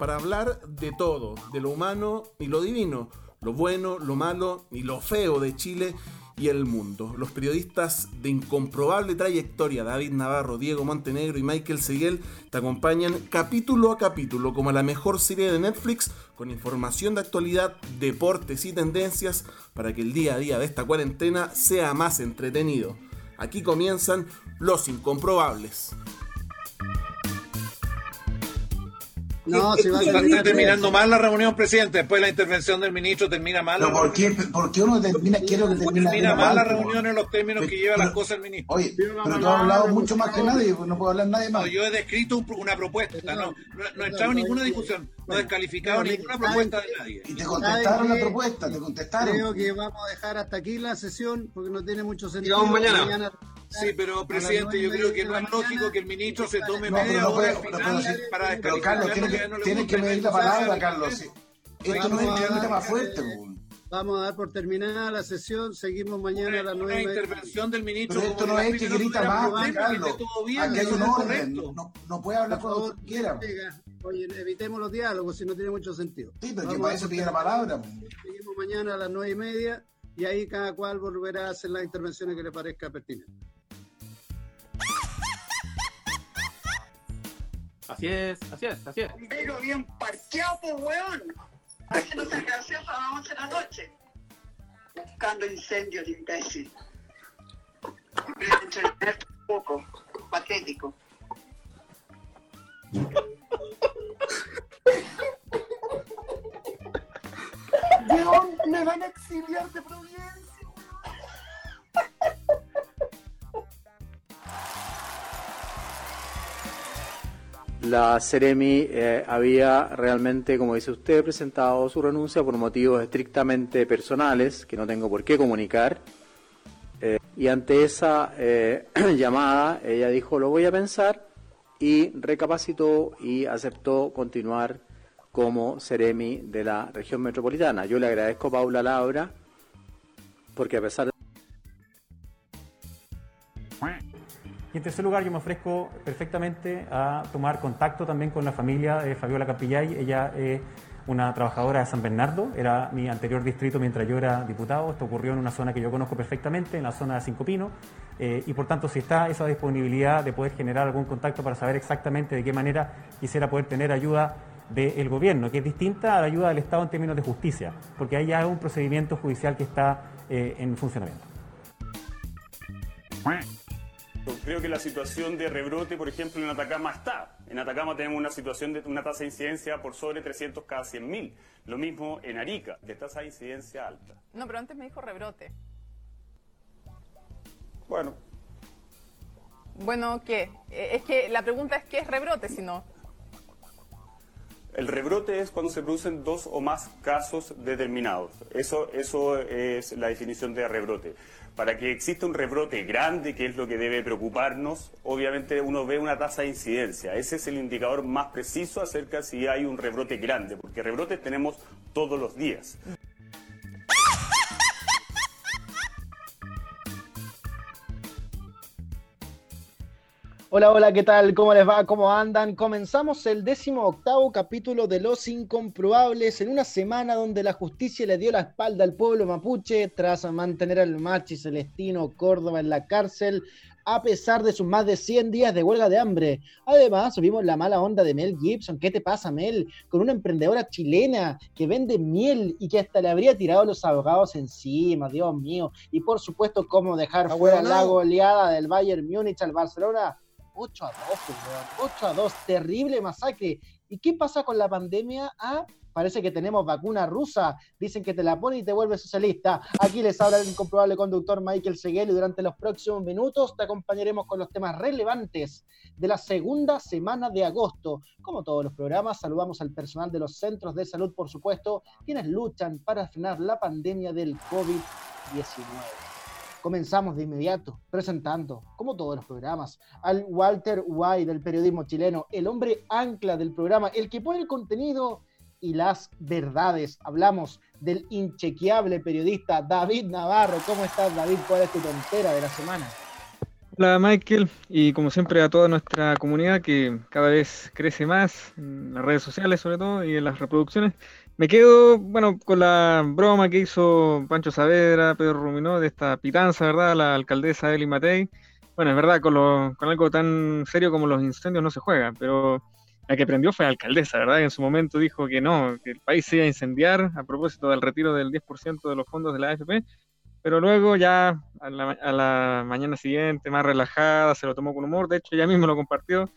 para hablar de todo, de lo humano y lo divino, lo bueno, lo malo y lo feo de Chile y el mundo. Los periodistas de incomprobable trayectoria, David Navarro, Diego Montenegro y Michael Seguel, te acompañan capítulo a capítulo como la mejor serie de Netflix con información de actualidad, deportes y tendencias para que el día a día de esta cuarentena sea más entretenido. Aquí comienzan los incomprobables. No, si va a Está terminando mal la reunión, presidente. Después de la intervención del ministro termina mal. ¿Pero por qué, por qué uno termina, quiero que termine Termina mal la reunión en los términos que lleva las cosas el ministro. Oye, pero tú has hablado mucho más que nadie, pues no puedo hablar nadie más. No, yo he descrito una propuesta, no, no, he entrado en ninguna discusión, no he descalificado ninguna propuesta de nadie. Y te contestaron la propuesta, te contestaron. Creo que vamos a dejar hasta aquí la sesión porque no tiene mucho sentido. Y vamos mañana. Sí, pero presidente, yo creo que no es lógico que el ministro se tome media hora para Pero Carlos, tiene que, medir la palabra, Carlos. Esto no es el tema fuerte, Vamos a dar por terminada la sesión, seguimos mañana a las nueve. Una intervención del ministro. Pero esto no es que grita más, Carlos. Aquí hay un orden, no, puede hablar cuando quiera. Oye, evitemos los diálogos si no tiene mucho sentido. Sí, pero que para eso pide la palabra. Seguimos mañana a las nueve y media y ahí cada cual volverá a hacer las intervenciones que le parezca pertinente. Así es, así es, así es. Pero bien parqueado, pues, weón. Haciéndose gracioso a las 11 de la noche. Buscando incendios, imbécil. un poco. Patético. Dios, me van a exiliar de Providencia. La Ceremi eh, había realmente, como dice usted, presentado su renuncia por motivos estrictamente personales, que no tengo por qué comunicar. Eh, y ante esa eh, llamada, ella dijo, lo voy a pensar, y recapacitó y aceptó continuar como Ceremi de la región metropolitana. Yo le agradezco a Paula Laura, porque a pesar de Y en tercer lugar, yo me ofrezco perfectamente a tomar contacto también con la familia de Fabiola Capillay. Ella es una trabajadora de San Bernardo, era mi anterior distrito mientras yo era diputado. Esto ocurrió en una zona que yo conozco perfectamente, en la zona de Cinco Pinos. Eh, y por tanto, si está esa disponibilidad de poder generar algún contacto para saber exactamente de qué manera quisiera poder tener ayuda del gobierno, que es distinta a la ayuda del Estado en términos de justicia, porque hay ya un procedimiento judicial que está eh, en funcionamiento. Creo que la situación de rebrote, por ejemplo, en Atacama está. En Atacama tenemos una situación de una tasa de incidencia por sobre 300 cada 100.000. Lo mismo en Arica, de tasa de incidencia alta. No, pero antes me dijo rebrote. Bueno. Bueno, ¿qué? Eh, es que la pregunta es qué es rebrote, si no. El rebrote es cuando se producen dos o más casos determinados. Eso, eso es la definición de rebrote. Para que exista un rebrote grande, que es lo que debe preocuparnos, obviamente uno ve una tasa de incidencia. Ese es el indicador más preciso acerca si hay un rebrote grande, porque rebrotes tenemos todos los días. Hola, hola, ¿qué tal? ¿Cómo les va? ¿Cómo andan? Comenzamos el décimo octavo capítulo de Los Incomprobables en una semana donde la justicia le dio la espalda al pueblo mapuche tras mantener al machi Celestino Córdoba en la cárcel a pesar de sus más de 100 días de huelga de hambre. Además, vimos la mala onda de Mel Gibson. ¿Qué te pasa, Mel? Con una emprendedora chilena que vende miel y que hasta le habría tirado los abogados encima, Dios mío. Y por supuesto, cómo dejar fuera la goleada del Bayern Múnich al Barcelona 8 a 2, 8 a 2, terrible masacre. ¿Y qué pasa con la pandemia? Ah, parece que tenemos vacuna rusa. Dicen que te la pone y te vuelve socialista. Aquí les habla el incomprobable conductor Michael Seguel y durante los próximos minutos te acompañaremos con los temas relevantes de la segunda semana de agosto. Como todos los programas, saludamos al personal de los centros de salud, por supuesto, quienes luchan para frenar la pandemia del COVID-19. Comenzamos de inmediato presentando, como todos los programas, al Walter White del periodismo chileno, el hombre ancla del programa, el que pone el contenido y las verdades. Hablamos del inchequeable periodista David Navarro. ¿Cómo estás, David? ¿Cuál es tu tontera de la semana? Hola Michael y como siempre a toda nuestra comunidad que cada vez crece más en las redes sociales sobre todo y en las reproducciones. Me quedo, bueno, con la broma que hizo Pancho Saavedra, Pedro Ruminó, de esta pitanza, ¿verdad? La alcaldesa Eli Matei. Bueno, es verdad, con, lo, con algo tan serio como los incendios no se juega, pero la que prendió fue la alcaldesa, ¿verdad? En su momento dijo que no, que el país se iba a incendiar a propósito del retiro del 10% de los fondos de la AFP pero luego ya a la, mañana siguiente, más relajada, se lo tomó con humor, de hecho ella misma lo compartió.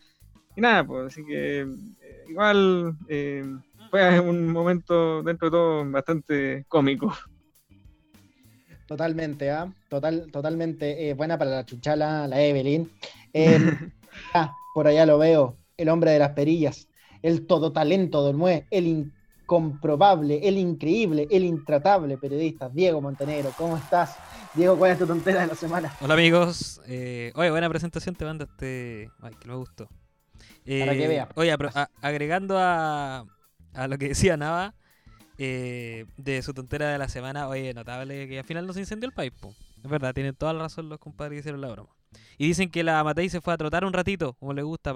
Y nada, pues así que eh, igual eh, fue un momento dentro de todo bastante cómico. Totalmente, ¿ah? Total, totalmente eh, buena para la chuchala, la Evelyn. ah, por allá lo veo, el hombre de las perillas, el todo talento del mue, el comprobable, el increíble, el intratable periodista Diego Montenegro. ¿Cómo estás? Diego, ¿cuál es tu tontera de la semana? Hola amigos. Eh, oye, buena presentación te mandaste. Ay, que me gustó. Para que eh, vea. Oye, agregando a, a, lo que decía Nava eh, de su tontera de la semana, oye, notable que al final no se incendió el país. Es verdad, tienen toda la razón los compadres que hicieron la broma. Y dicen que la Matei se fue a trotar un ratito, como le gusta,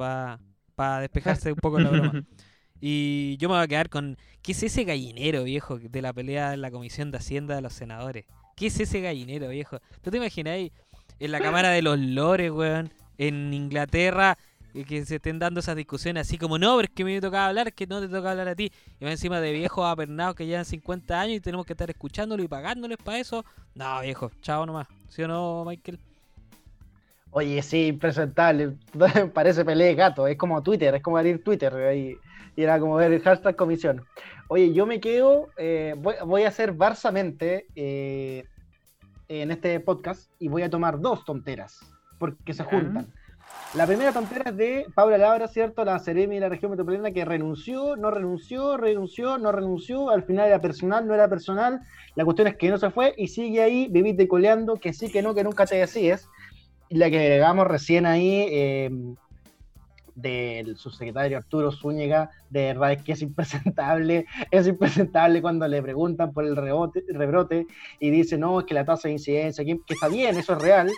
para despejarse un poco la broma. Y yo me voy a quedar con. ¿Qué es ese gallinero, viejo, de la pelea en la Comisión de Hacienda de los Senadores? ¿Qué es ese gallinero, viejo? ¿Tú te imagináis en la Cámara de los Lores, weón? En Inglaterra, que se estén dando esas discusiones así como, no, pero es que me toca hablar, que no te toca hablar a ti. Y va encima de viejos apernados que llevan 50 años y tenemos que estar escuchándolo y pagándoles para eso. No, viejo, chao nomás. ¿Sí o no, Michael? Oye, sí, impresentable. Parece pelea de gato. Es como Twitter, es como abrir Twitter. Ahí y era como ver el hashtag comisión. Oye, yo me quedo, eh, voy, a hacer barsamente eh, en este podcast y voy a tomar dos tonteras, porque se juntan. La primera tontera es de Paula Labra, ¿cierto? La Ceremi de la región metropolitana que renunció, no renunció, renunció, no renunció, al final era personal, no era personal. La cuestión es que no se fue y sigue ahí, viviste coleando, que sí, que no, que nunca te. Y la que agregamos recién ahí, eh, del subsecretario Arturo Zúñiga, de verdad es que es impresentable, es impresentable cuando le preguntan por el rebote, rebrote y dice, no, es que la tasa de incidencia, que, está bien, eso es real,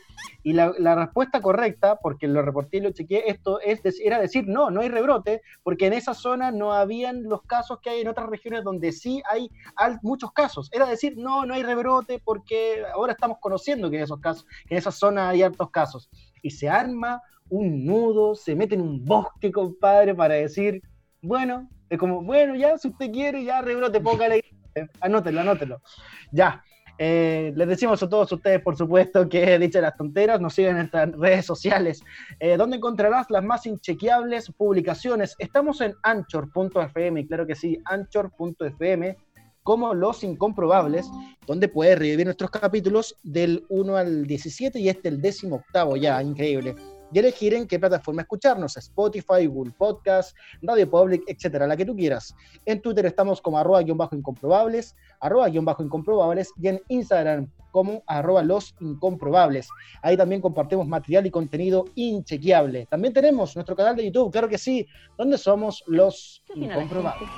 y la, respuesta correcta, porque lo reporté y lo chequeé, esto es, era decir, no, no hay rebrote, porque en esa zona no habían los casos que hay en otras regiones donde sí hay, muchos casos, era decir, no, no hay rebrote, porque ahora estamos conociendo que en esos casos, que en esa zona hay altos casos, y se arma un nudo, se mete en un bosque, compadre, para decir, bueno, es como, bueno, ya, si usted quiere, ya rebrote, póngale, anótelo, anótelo. Ya. Eh, les decimos a todos ustedes, por supuesto, que dicho las tonteras, nos siguen en nuestras redes sociales, eh, donde encontrarás las más inchequeables publicaciones. Estamos en anchor.fm, claro que sí, anchor.fm, como Los Incomprobables, donde puedes revivir nuestros capítulos del 1 al 17 y este el décimo octavo ya, increíble y elegir en qué plataforma escucharnos, Spotify, Google Podcast, Radio Public, etcétera, la que tú quieras. En Twitter estamos como arroba guion bajo incomprobables, arroba guion bajo incomprobables y en Instagram como arroba los incomprobables. Ahí también compartimos material y contenido inchequeable. También tenemos nuestro canal de YouTube, claro que sí, donde somos los incomprobables.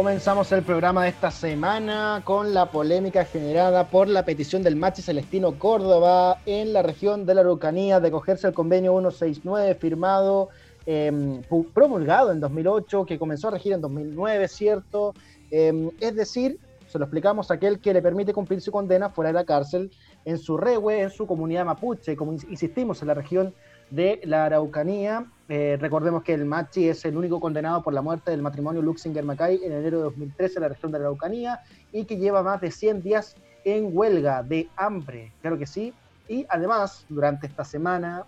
Comenzamos el programa de esta semana con la polémica generada por la petición del Machi Celestino Córdoba en la región de la Araucanía de acogerse al convenio 169 firmado, em, promulgado en 2008, que comenzó a regir en 2009, ¿cierto? Em, es decir, se lo explicamos, aquel que le permite cumplir su condena fuera de la cárcel en su rehue, en su comunidad mapuche, como insistimos, en la región de la Araucanía. Eh, recordemos que el Machi es el único condenado por la muerte del matrimonio Luxinger-Macay en enero de 2013 en la región de la Araucanía y que lleva más de 100 días en huelga de hambre, claro que sí. Y además, durante esta semana,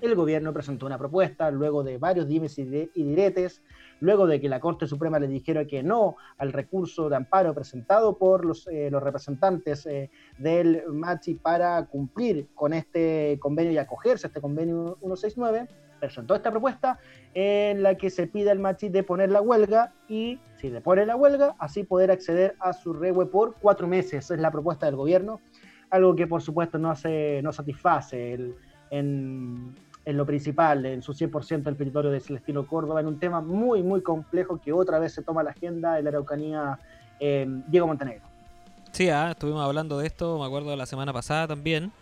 el gobierno presentó una propuesta luego de varios dimes y diretes, luego de que la Corte Suprema le dijera que no al recurso de amparo presentado por los, eh, los representantes eh, del Machi para cumplir con este convenio y acogerse a este convenio 169, presentó esta propuesta en la que se pide al Machi de poner la huelga y si le pone la huelga, así poder acceder a su regue por cuatro meses. Esa es la propuesta del gobierno, algo que por supuesto no, hace, no satisface el, en, en lo principal, en su 100% el territorio de Celestino Córdoba, en un tema muy, muy complejo que otra vez se toma la agenda de la Araucanía eh, Diego Montenegro. Sí, ah, estuvimos hablando de esto, me acuerdo la semana pasada también.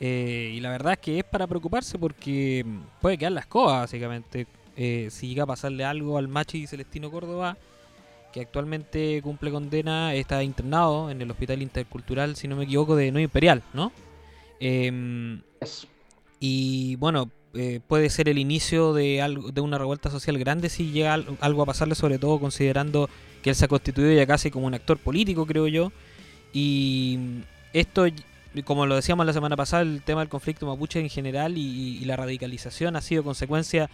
Eh, y la verdad es que es para preocuparse porque puede quedar la escoba, básicamente. Eh, si llega a pasarle algo al Machi Celestino Córdoba, que actualmente cumple condena, está internado en el Hospital Intercultural, si no me equivoco, de Nueva Imperial, ¿no? Em, y bueno, eh, puede ser el inicio de, algo, de una revuelta social grande si llega algo a pasarle, sobre todo considerando que él se ha constituido ya casi como un actor político, creo yo. Y esto, como lo decíamos la semana pasada, el tema del conflicto mapuche en general y, la radicalización ha sido consecuencia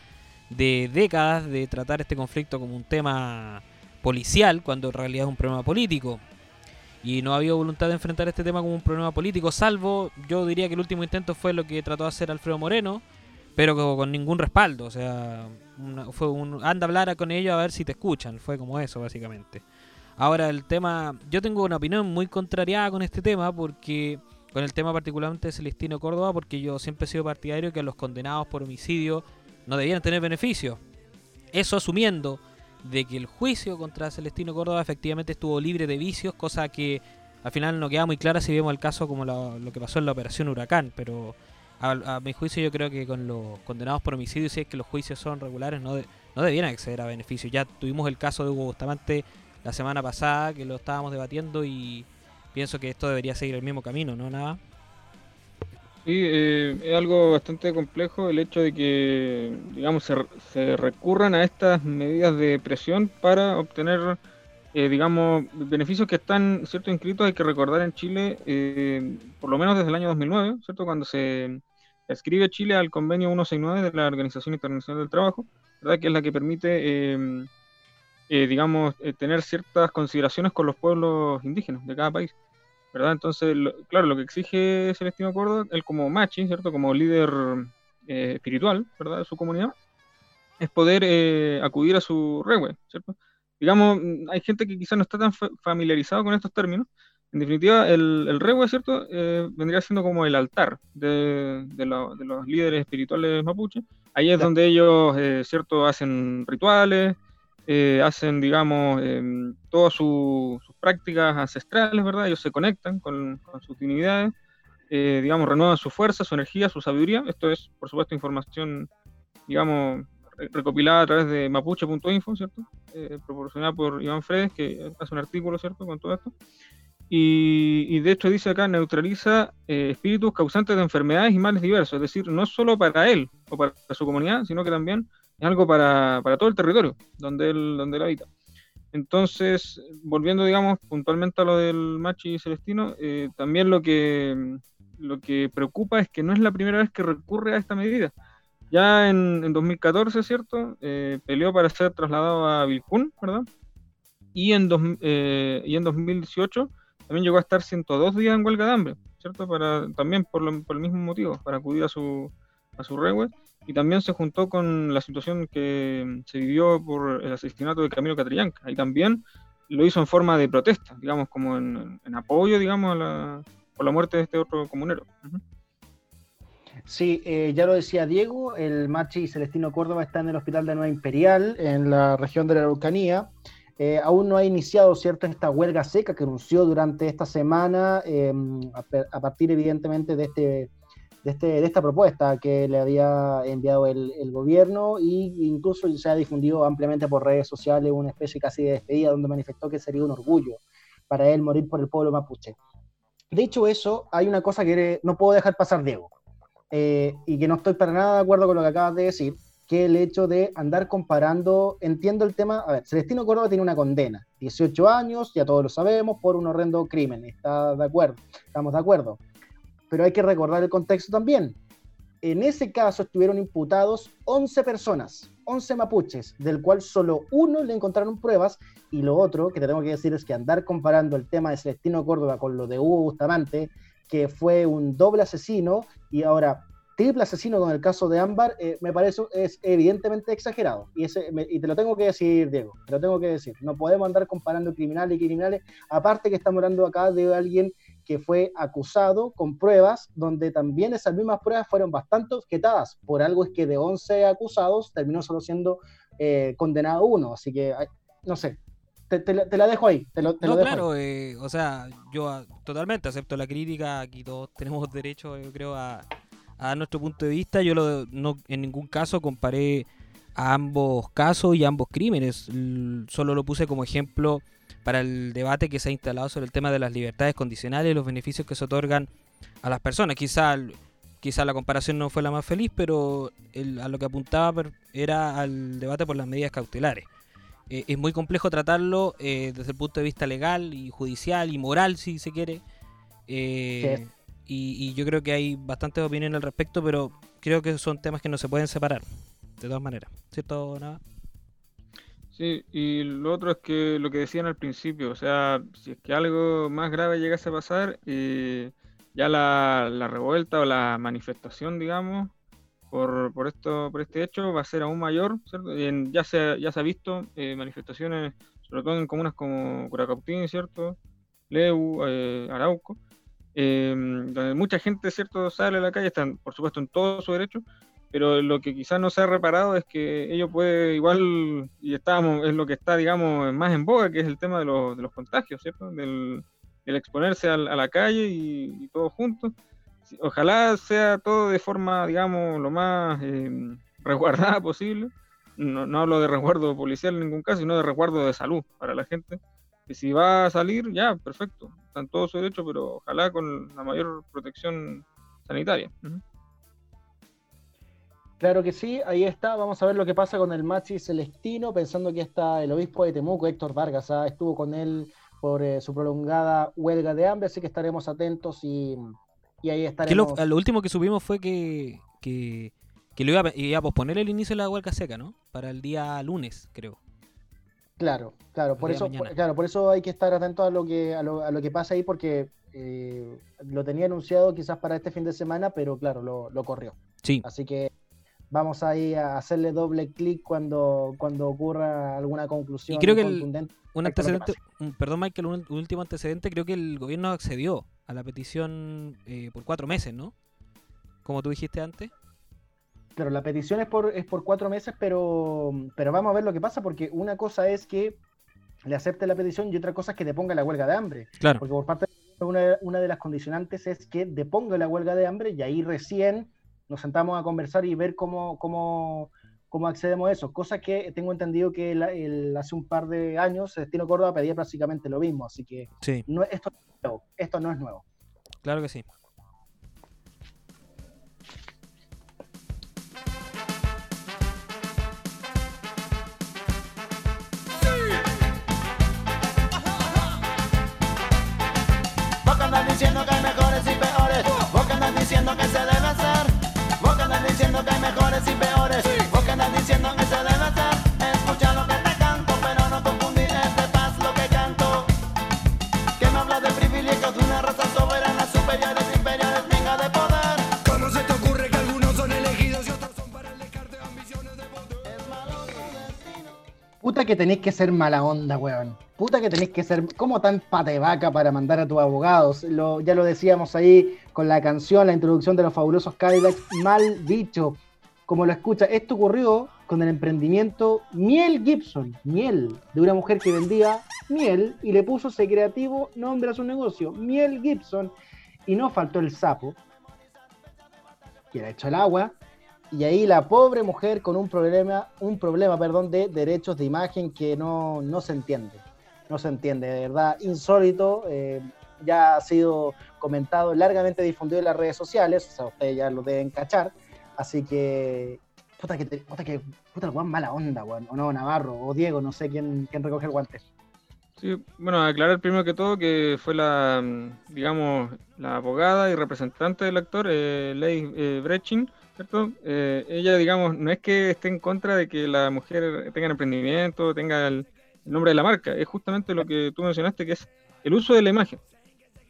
de décadas de tratar este conflicto como un tema policial, cuando en realidad es un problema político. Y no ha habido voluntad de enfrentar este tema como un problema político, salvo, yo diría que el último intento fue lo que trató de hacer Alfredo Moreno, pero con ningún respaldo. O sea, fue un anda a hablar con ellos a ver si te escuchan. Fue como eso, básicamente. Ahora, el tema. Yo tengo una opinión muy contrariada con este tema, porque. Con el tema particularmente de Celestino Córdoba, porque yo siempre he sido partidario que los condenados por homicidio no debían tener beneficios. Eso asumiendo de que el juicio contra Celestino Córdoba efectivamente estuvo libre de vicios, cosa que al final no queda muy clara si vemos el caso como lo que pasó en la operación Huracán, pero a, mi juicio yo creo que con los condenados por homicidio, si es que los juicios son regulares, no, no debieran acceder a beneficios. Ya tuvimos el caso de Hugo Bustamante la semana pasada, que lo estábamos debatiendo y pienso que esto debería seguir el mismo camino, ¿no? Nada. Sí, eh, es algo bastante complejo el hecho de que, digamos, se, se recurran a estas medidas de presión para obtener, eh, digamos, beneficios que están, ¿cierto?, inscritos. Hay que recordar en Chile, eh, por lo menos desde el año 2009, ¿cierto?, cuando se escribe Chile al convenio 169 de la Organización Internacional del Trabajo, ¿verdad? que es la que permite, em, eh, digamos, eh, tener ciertas consideraciones con los pueblos indígenas de cada país. ¿verdad? Entonces, claro, lo que exige Celestino Córdoba, él como machi, ¿cierto? Como líder eh, espiritual, ¿verdad? De su comunidad, es poder acudir a su regue, ¿cierto? Digamos, hay gente que quizás no está tan familiarizado con estos términos, en definitiva, el, el ¿cierto? Eh, vendría siendo como el altar de, los líderes espirituales mapuche. Ahí es donde ellos, eh, ¿cierto?, hacen rituales, eh, hacen, digamos, todas sus prácticas ancestrales, ¿verdad? Ellos se conectan con, sus divinidades, digamos, renuevan su fuerza, su energía, su sabiduría. Esto es, por supuesto, información, digamos, recopilada a través de mapuche.info, ¿cierto? proporcionada por Iván Fredes, que hace un artículo, ¿cierto?, con todo esto. Y, de hecho dice acá, neutraliza eh, espíritus causantes de enfermedades y males diversos, es decir, no solo para él o para su comunidad, sino que también es algo para, todo el territorio donde él, donde él habita. Entonces, volviendo, digamos, puntualmente a lo del Machi Celestino, eh, también lo que, lo que preocupa es que no es la primera vez que recurre a esta medida. Ya en, 2014, ¿cierto? Eh, peleó para ser trasladado a Vilcún, ¿verdad? Y en, dos, y en 2018 también llegó a estar 102 días en huelga de hambre, ¿cierto? Para, también por, el mismo motivo, para acudir a su, a su regue. Y también se juntó con la situación que se vivió por el asesinato de Camilo Catrillanca. Y también lo hizo en forma de protesta, digamos, como en, apoyo, digamos, a la, por la muerte de este otro comunero. Sí, eh, ya lo decía Diego, el Machi Celestino Córdoba está en el Hospital de Nueva Imperial, en la región de la Araucanía. Eh, aún no ha iniciado cierto esta huelga seca que anunció durante esta semana, em, a, partir evidentemente de, este, de, este, de esta propuesta que le había enviado el, gobierno e incluso se ha difundido ampliamente por redes sociales una especie casi de despedida donde manifestó que sería un orgullo para él morir por el pueblo mapuche. Dicho eso, hay una cosa que no puedo dejar pasar, Diego, eh, y que no estoy para nada de acuerdo con lo que acabas de decir, que el hecho de andar comparando, entiendo el tema, a ver, Celestino Córdoba tiene una condena, 18 años, ya todos lo sabemos, por un horrendo crimen, está de acuerdo, estamos de acuerdo, pero hay que recordar el contexto también. en ese caso estuvieron imputados 11 personas, 11 mapuches, del cual solo uno le encontraron pruebas y lo otro que te tengo que decir es que andar comparando el tema de Celestino Córdoba con lo de Hugo Bustamante, que fue un doble asesino y ahora triple asesino con el caso de Ámbar, eh, me parece es evidentemente exagerado. Y, ese, y te lo tengo que decir, Diego, te lo tengo que decir. No podemos andar comparando criminales y criminales, aparte que estamos hablando acá de alguien que fue acusado con pruebas, donde también esas mismas pruebas fueron bastante objetadas. Por algo es que de 11 acusados terminó solo siendo eh, condenado uno. Así que, no sé, te, la dejo ahí. Te lo, no, claro, eh, o sea, yo totalmente acepto la crítica. Aquí todos tenemos derecho, yo creo, a, a nuestro punto de vista. Yo lo, no, en ningún caso comparé a ambos casos y ambos crímenes. Solo lo puse como ejemplo para el debate que se ha instalado sobre el tema de las libertades condicionales y los beneficios que se otorgan a las personas. Quizá, quizá la comparación no fue la más feliz, pero a lo que apuntaba era al debate por las medidas cautelares. Eh, es muy complejo tratarlo eh, desde el punto de vista legal y judicial y moral, si se quiere. Eh, y, yo creo que hay bastantes opiniones al respecto, pero creo que son temas que no se pueden separar, de todas maneras. ¿Cierto, Nada? Sí, y lo otro es que lo que decían al principio, o sea, si es que algo más grave llegase a pasar, eh, ya la, la, revuelta o la manifestación, digamos, por, por, esto, por este hecho va a ser aún mayor, ¿cierto? ya, se, ya se ha visto eh, manifestaciones, sobre todo en comunas como Curacautín, ¿cierto? Leu, eh, Arauco, Em, donde mucha gente, ¿cierto?, sale a la calle, están, por supuesto, en todo su derecho, pero lo que quizás no se ha reparado es que ello puede igual, y estábamos, es lo que está, digamos, más en boga, que es el tema de, los, contagios, ¿cierto?, del, exponerse a, la calle y, todos juntos. Ojalá sea todo de forma, digamos, lo más em, resguardada posible. No, no hablo de resguardo policial en ningún caso, sino de resguardo de salud para la gente si va a salir, ya, perfecto, están todos su derecho, pero ojalá con la mayor protección sanitaria. Claro que sí, ahí está. Vamos a ver lo que pasa con el Machi Celestino, pensando que está el obispo de Temuco, Héctor Vargas, ¿ah? estuvo con él por eh, su prolongada huelga de hambre, así que estaremos atentos y, ahí estaremos. Lo, último que subimos fue que, que, lo iba, iba, a posponer el inicio de la huelga seca, ¿no? Para el día lunes, creo. Claro, claro, por eso, claro, por eso hay que estar atento a lo que, a lo, a lo que pasa ahí, porque eh, lo tenía anunciado quizás para este fin de semana, pero claro, lo, corrió. Sí. Así que vamos ahí a hacerle doble clic cuando, cuando ocurra alguna conclusión. Y creo que un antecedente, perdón Michael, un, último antecedente, creo que el gobierno accedió a la petición eh, por cuatro meses, ¿no? Como tú dijiste antes. Claro, la petición es por, es por cuatro meses, pero, pero vamos a ver lo que pasa, porque una cosa es que le acepte la petición y otra cosa es que deponga la huelga de hambre. Claro. Porque por parte de una, una de las condicionantes es que deponga la huelga de hambre y ahí recién nos sentamos a conversar y ver cómo, cómo, cómo accedemos a eso. Cosa que tengo entendido que el, hace un par de años Destino Córdoba pedía prácticamente lo mismo, así que no, esto, esto no es nuevo. Claro que sí. Diciendo que se debe hacer. Vos que andas diciendo que hay mejores y peores. Vos que andas diciendo que se tenéis que ser mala onda, weón puta que tenéis que ser como tan patevaca para mandar a tus abogados. ya lo decíamos ahí con la canción, la introducción de los fabulosos Cadillacs, mal dicho. Como lo escucha, esto ocurrió con el emprendimiento Miel Gibson, miel, de una mujer que vendía miel y le puso ese creativo nombre a su negocio, Miel Gibson, y no faltó el sapo, que era hecho el agua, y ahí la pobre mujer con un problema, un problema, perdón, de derechos de imagen que no, no se entiende no se entiende, de verdad, insólito. Eh, ya ha sido comentado, largamente difundido en las redes sociales, o sea, ustedes ya lo deben cachar. Así que, puta que, puta que, puta el mala onda, o no, Navarro, o Diego, no sé quién, quién recoge el guante. Sí, bueno, aclarar primero que todo que fue la, digamos, la abogada y representante del actor, eh, Leigh eh, Brechin, ¿cierto? Eh, ella, digamos, no es que esté en contra de que la mujer tenga emprendimiento, tenga el, el nombre de la marca, es justamente lo que tú mencionaste, que es el uso de la imagen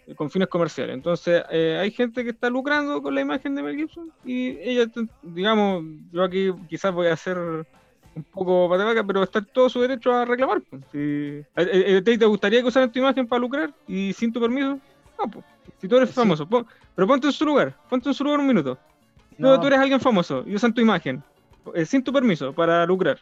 eh, con fines comerciales. Entonces, eh, hay gente que está lucrando con la imagen de Mel Gibson y ella, digamos, yo aquí quizás voy a hacer un poco patabaca, pero está todo su derecho a reclamar. pues. Si, ¿a- a- a ti ¿Te gustaría que usaran tu imagen para lucrar y sin tu permiso? No, pues. Si tú eres famoso, pon- pero ponte en su lugar, ponte en su lugar un minuto. No, No. tú eres alguien famoso y usan tu imagen eh, sin tu permiso para lucrar.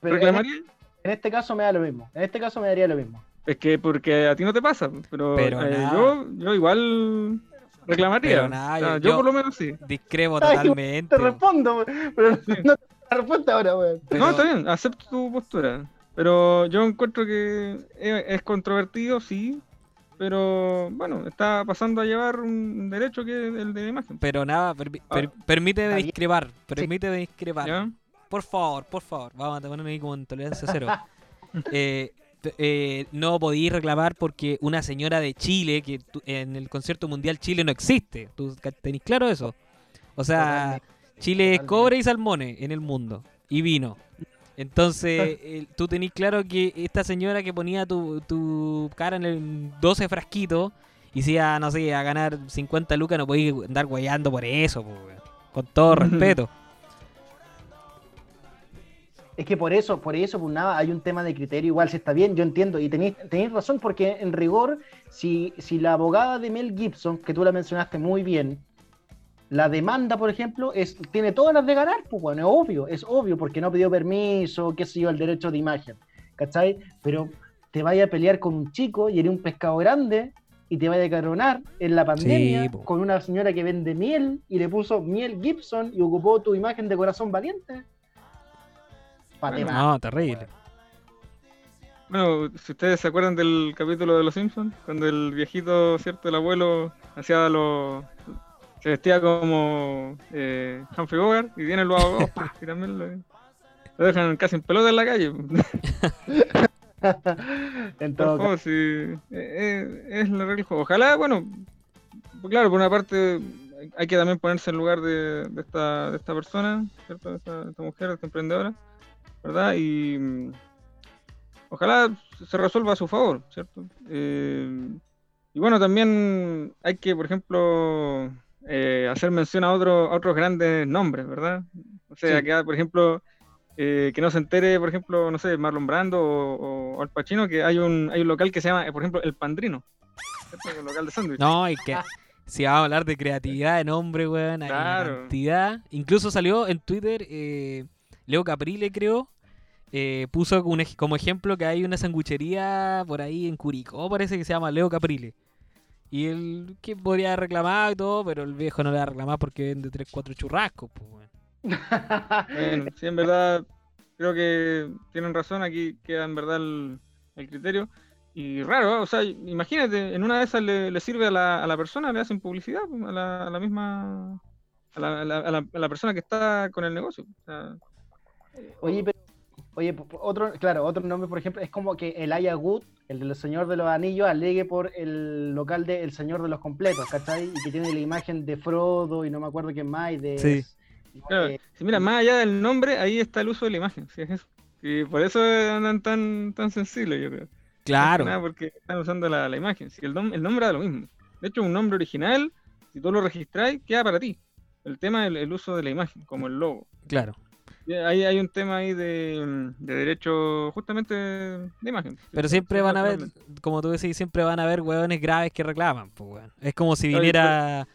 Pero ¿Reclamaría? en este caso me da lo mismo. En este caso me daría lo mismo. Es que porque a ti no te pasa, pero, Pero eh, yo, yo igual reclamaría. Pero nada, O sea, yo- por lo menos sí. Discrepo Ay, totalmente. Te respondo, pero no te la respuesta ahora, weón. No, está bien, acepto tu postura. Pero yo encuentro que es, es controvertido, sí. Pero bueno, está pasando a llevar un derecho que es el de la imagen. Pero nada, permi- Ah. per- permíteme discrepar. Permíteme discrepar. ¿Ya? Por favor, por favor. Vamos a ponerme ahí como en tolerancia cero. Eh, eh, no podéis reclamar porque una señora de Chile, que tú- en el concierto mundial Chile no existe. ¿Tú tenéis claro eso? O sea, Chile es cobre y salmones en el mundo. Y vino. Entonces, el- tú tenés claro que esta señora que ponía tu, tu cara en el 12 frasquito y se iba, no sé, a ganar 50 lucas, no podéis andar guayando por eso, po, con todo respeto. Es que por eso, por eso, pues nada, hay un tema de criterio, igual si está bien, yo entiendo, y tenéis, tenéis razón, porque en rigor, si, si la abogada de Mel Gibson, que tú la mencionaste muy bien, la demanda, por ejemplo, es, tiene todas las de ganar, pues bueno, es obvio, es obvio, porque no pidió permiso, qué sé yo, el derecho de imagen, ¿cachai? Pero te vaya a pelear con un chico y eres un pescado grande y te vaya a coronar en la pandemia Sí, con una señora que vende miel y le puso miel Gibson y ocupó tu imagen de corazón valiente. Mal. No, terrible. Bueno, si ustedes se acuerdan del capítulo de Los Simpsons, cuando el viejito, ¿cierto? El abuelo hacía los... Se vestía como eh, Humphrey Bogart y vienen los abogados ¡pah! y también lo, lo dejan casi en pelota en la calle. En todo sí, eh, eh, es la regla. Ojalá, bueno, claro, por una parte hay que también ponerse en lugar de, de esta, de esta persona, ¿cierto? De esta, de esta mujer, de esta emprendedora, ¿verdad? Y mm, ojalá se resuelva a su favor, ¿cierto? Eh, y bueno, también hay que, por ejemplo, eh, hacer mención a, otro, a otros grandes nombres, ¿verdad? O sea, Sí. que, por ejemplo, eh, que no se entere, por ejemplo, no sé, Marlon Brando o, o Al Pacino, que hay un, hay un local que se llama, eh, por ejemplo, El Pandrino. ¿cierto? El local de sándwich. No, y que si vamos a hablar de creatividad de nombre, weón, Claro. cantidad. Incluso salió en Twitter, eh, Leo Caprile, creo, eh, puso un como ejemplo que hay una sanguchería por ahí en Curicó, parece que se llama Leo Caprile. Y él que podría reclamar y todo, pero el viejo no le va a reclamar porque vende 3, 4 churrascos, pues, weón. Bueno, sí, en verdad, creo que tienen razón, aquí queda en verdad el, el criterio. Y raro, ¿eh? o sea, imagínate, en una de esas le, le sirve a la, a la persona, le hacen publicidad pues, a la, a la misma, a la, a la- a la- a la persona que está con el negocio. O sea, Oye, pero, oye, otro, claro, otro nombre, por ejemplo, es como que el Aya Wood, el del Señor de los Anillos, alegue por el local de El Señor de los Completos, ¿cachai? Y que tiene la imagen de Frodo y no me acuerdo quién más, y de... Sí. Claro, si mira, más allá del nombre, ahí está el uso de la imagen, sí, es eso. Y por eso andan tan, tan sensibles, yo creo. Claro. Nada porque están usando la, la imagen. Si el, nom- el nombre da lo mismo. De hecho, un nombre original, si tú lo registráis, queda para ti. El tema es el, el uso de la imagen, como el logo. Claro. Y Ahí hay un tema ahí de, de derecho justamente de imagen. Pero siempre van a haber, Totalmente. como tú decís, siempre van a haber hueones graves que reclaman, pues, weón. Es como si viniera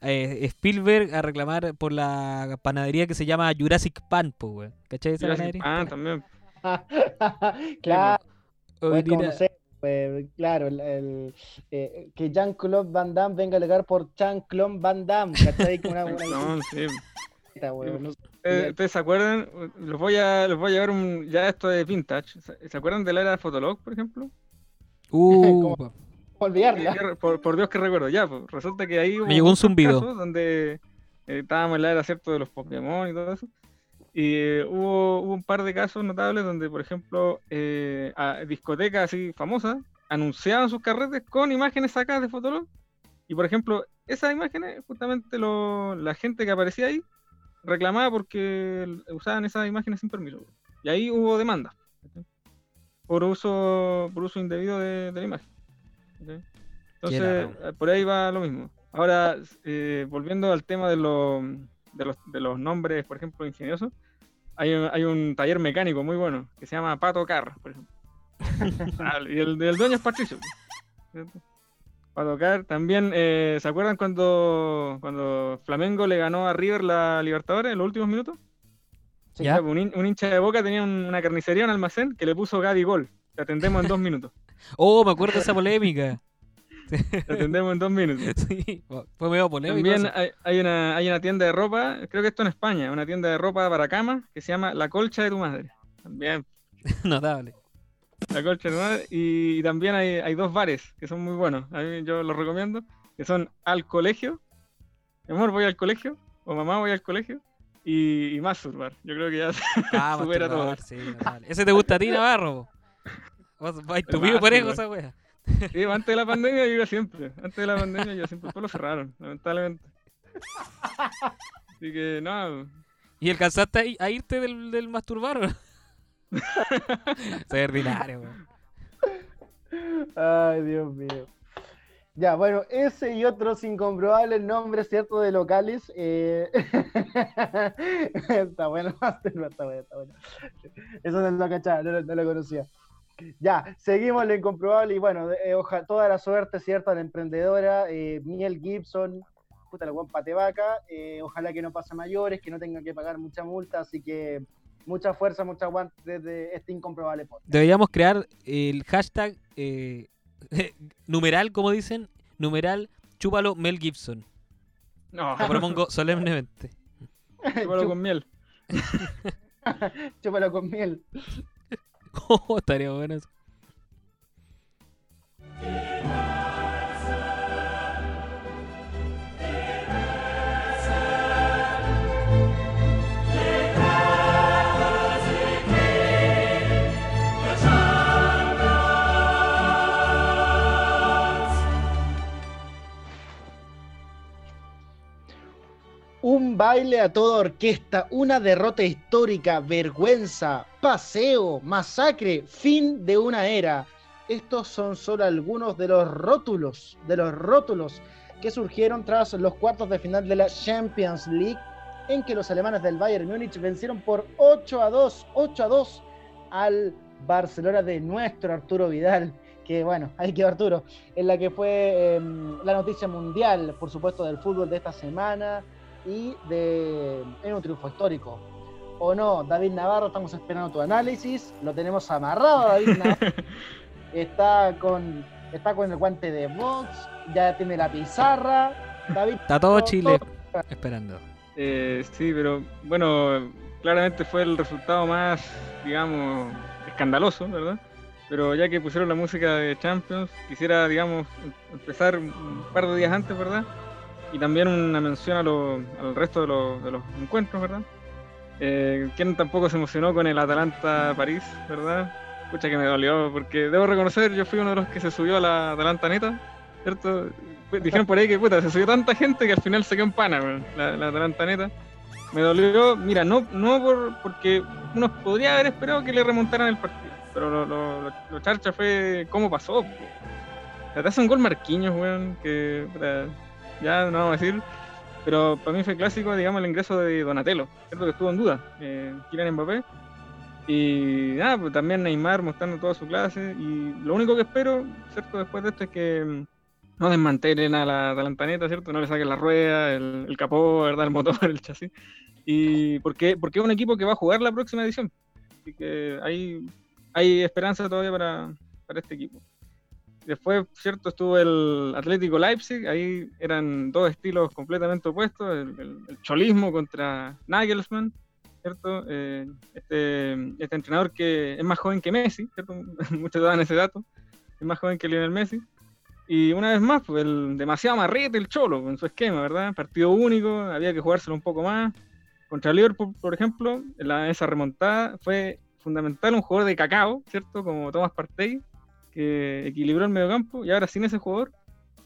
eh, Spielberg a reclamar por la panadería que se llama Jurassic Pan, pues, weón. ¿Cachai esa Jurassic panadería? Pan también. claro. O pues, pues, claro, el, el, eh, que Jean-Claude Van Damme venga a alegar por Jean-Claude Van Damme, ¿cachai? Una, una- No, sí. Esta, weón, no sé. Eh, ¿Ustedes se acuerdan? Los voy a, los voy a llevar un, ya esto de vintage. ¿Se acuerdan de la era Fotolog, por ejemplo? Uh, ¿Cómo olvidarla? Por, por Dios que recuerdo, ya, pues, resulta que ahí hubo llegó un zumbido. casos donde eh, estábamos en la era, ¿cierto?, de los Pokémon y todo eso. Y eh, hubo, hubo un par de casos notables donde, por ejemplo, eh, a discotecas así famosas anunciaban sus carretes con imágenes sacadas de Fotolog. Y, por ejemplo, esas imágenes, justamente lo- la gente que aparecía ahí, reclamaba porque usaban esas imágenes sin permiso. Y ahí hubo demanda por uso, por uso indebido de, la imagen. Entonces, eh, por ahí va lo mismo. Ahora, eh, volviendo al tema de, de, los, de los nombres, por ejemplo, ingeniosos, hay un, hay un taller mecánico muy bueno que se llama Pato Car, por ejemplo. Ah, y el, el, dueño es Patricio. Pato Car. También, eh, ¿se acuerdan cuando, cuando Flamengo le ganó a River la Libertadores en los últimos minutos? Un, hincha de boca tenía una carnicería, un almacén, que le puso Gaby Gol. Te atendemos en dos minutos. oh, me acuerdo de esa polémica. Te atendemos en dos minutos. Sí, fue medio polémico. También hay, una, hay una tienda de ropa, creo que esto en España, una tienda de ropa para cama que se llama La Colcha de tu Madre. También. Notable. La Colcha de Madre. Y, también hay, hay, dos bares que son muy buenos. A mí yo los recomiendo. Que son Al Colegio. Mi amor, voy al colegio. O mamá, voy al colegio y, y masturbar. Yo creo que ya ah, supera todo. Sí, ¿Ese te gusta a ti, Navarro? Vos vais tu vivo parejo esa wea. Sí, antes de la pandemia yo iba siempre. Antes de la pandemia yo siempre. Después lo cerraron, lamentablemente. Así que no. ¿Y alcanzaste a, irte del, del masturbar? Soy ordinario, Ay, Dios mío. Ya, bueno, ese y otros incomprobables nombres, ¿cierto? De locales. Eh... está bueno, está bueno, está bueno. Eso no lo cachaba, no, lo conocía. Ya, seguimos lo incomprobable y bueno, eh, toda la suerte, ¿cierto? A la emprendedora eh, Miel Gibson, puta la guampa vaca. Eh, ojalá que no pase mayores, que no tenga que pagar mucha multa, así que mucha fuerza, mucha aguante desde este incomprobable podcast. Deberíamos crear el hashtag eh, numeral, como dicen, numeral, chúpalo Mel Gibson. No. Lo propongo solemnemente. chúpalo con miel. chúpalo con miel. oh, estaría bueno eso. Baile a toda orquesta, una derrota histórica, vergüenza, paseo, masacre, fin de una era. Estos son solo algunos de los rótulos, de los rótulos que surgieron tras los cuartos de final de la Champions League, en que los alemanes del Bayern Múnich vencieron por 8 a 2, 8 a 2 al Barcelona de nuestro Arturo Vidal que bueno, hay que Arturo, en la que fue em, la noticia mundial, por supuesto, del fútbol de esta semana, y de en un triunfo histórico. ¿O no? David Navarro, estamos esperando tu análisis. Lo tenemos amarrado, David Navarro. está con está con el guante de box, ya tiene la pizarra. David, está todo Chile esperando. Eh, sí, pero bueno, claramente fue el resultado más, digamos, escandaloso, ¿verdad? Pero ya que pusieron la música de Champions, quisiera, digamos, empezar un par de días antes, ¿verdad? Y también una mención al resto de, los encuentros, ¿verdad? Eh, quien tampoco se emocionó con el Atalanta-París, ¿verdad? Escucha que me dolió, porque debo reconocer, yo fui uno de los que se subió a la Atalanta neta, ¿cierto? Dijeron por ahí que puta, se subió tanta gente que al final se quedó en pana, la, la Atalanta neta. Me dolió, mira, no, no por, porque uno podría haber esperado que le remontaran el partido, pero lo, lo, lo, charcha fue cómo pasó. te hace un gol Marquinhos, weón, que ya no vamos a decir, pero para mí fue clásico, digamos, el ingreso de Donatello, cierto que estuvo en duda, eh, Kylian Mbappé. Y nada, pues también Neymar mostrando toda su clase. Y lo único que espero, ¿cierto? Después de esto es que mm, no desmantelen a la Talantaneta, ¿cierto? No le saquen la rueda, el, capó, ¿verdad? El motor, el chasis. Y porque, porque es un equipo que va a jugar la próxima edición. Así que hay, hay esperanza todavía para, para este equipo. Después, cierto, estuvo el Atlético Leipzig, ahí eran dos estilos completamente opuestos, el, cholismo contra Nagelsmann, ¿cierto? Eh, este, este, entrenador que es más joven que Messi, ¿cierto? Muchos dan ese dato, es más joven que Lionel Messi. Y una vez más, pues el demasiado marrete el Cholo en su esquema, ¿verdad? Partido único, había que jugárselo un poco más. Contra Liverpool, por ejemplo, en la, esa remontada fue fundamental un jugador de cacao, ¿cierto? Como Thomas Partey, que equilibró el mediocampo y ahora sin ese jugador